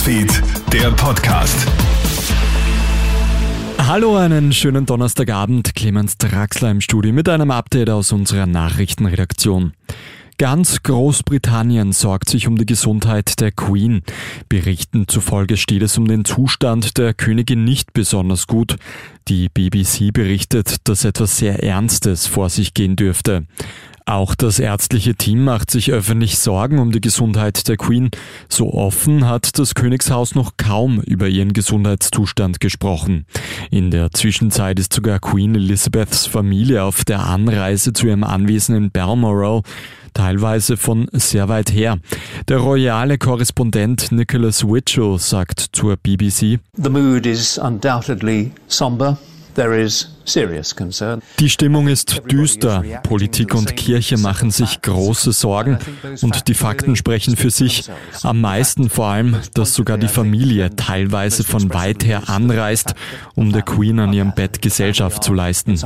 Newsfeed, der Podcast. Hallo, einen schönen Donnerstagabend. Clemens Draxler im Studio mit einem Update aus unserer Nachrichtenredaktion. Ganz Großbritannien sorgt sich um die Gesundheit der Queen. Berichten zufolge steht es um den Zustand der Königin nicht besonders gut. Die BBC berichtet, dass etwas sehr Ernstes vor sich gehen dürfte. Auch das ärztliche Team macht sich öffentlich Sorgen um die Gesundheit der Queen. So offen hat das Königshaus noch kaum über ihren Gesundheitszustand gesprochen. In der Zwischenzeit ist sogar Queen Elizabeths Familie auf der Anreise zu ihrem Anwesen in Balmoral teilweise von sehr weit her. Der royale Korrespondent Nicholas Witchell sagt zur BBC, The mood is undoubtedly somber. Die Stimmung ist düster. Politik und Kirche machen sich große Sorgen und die Fakten sprechen für sich. Am meisten vor allem, dass sogar die Familie teilweise von weit her anreist, um der Queen an ihrem Bett Gesellschaft zu leisten.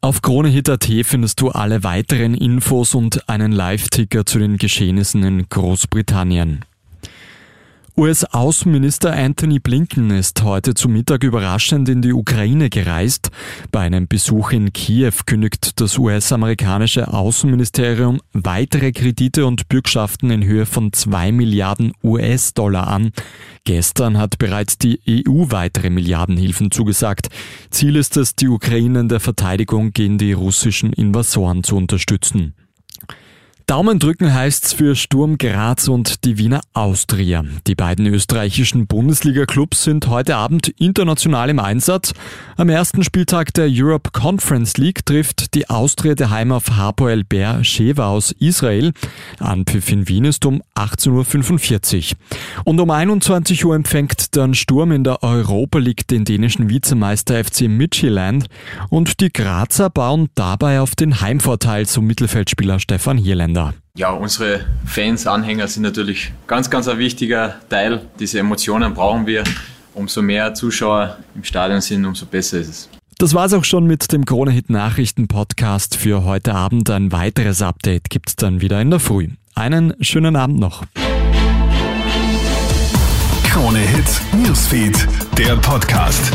Auf KroneHit.at findest du alle weiteren Infos und einen Live-Ticker zu den Geschehnissen in Großbritannien. US-Außenminister Anthony Blinken ist heute zu Mittag überraschend in die Ukraine gereist. Bei einem Besuch in Kiew kündigt das US-amerikanische Außenministerium weitere Kredite und Bürgschaften in Höhe von zwei Milliarden US-Dollar an. Gestern hat bereits die EU weitere Milliardenhilfen zugesagt. Ziel ist es, die Ukraine in der Verteidigung gegen die russischen Invasoren zu unterstützen. Daumen drücken heißt's für Sturm Graz und die Wiener Austria. Die beiden österreichischen Bundesliga-Clubs sind heute Abend international im Einsatz. Am ersten Spieltag der Europe Conference League trifft die Austria daheim auf Hapoel Ber Sheva aus Israel. Anpfiff in Wien ist um 18.45 Uhr. Und um 21 Uhr empfängt dann Sturm in der Europa League den dänischen Vizemeister FC Midtjylland und die Grazer bauen dabei auf den Heimvorteil zum Mittelfeldspieler Stefan Hierländer. Ja, unsere Fans, Anhänger sind natürlich ganz, ganz ein wichtiger Teil. Diese Emotionen brauchen wir. Umso mehr Zuschauer im Stadion sind, umso besser ist es. Das war's auch schon mit dem Krone-Hit Nachrichten Podcast für heute Abend. Ein weiteres Update gibt's dann wieder in der Früh. Einen schönen Abend noch. Krone-Hit Newsfeed, der Podcast.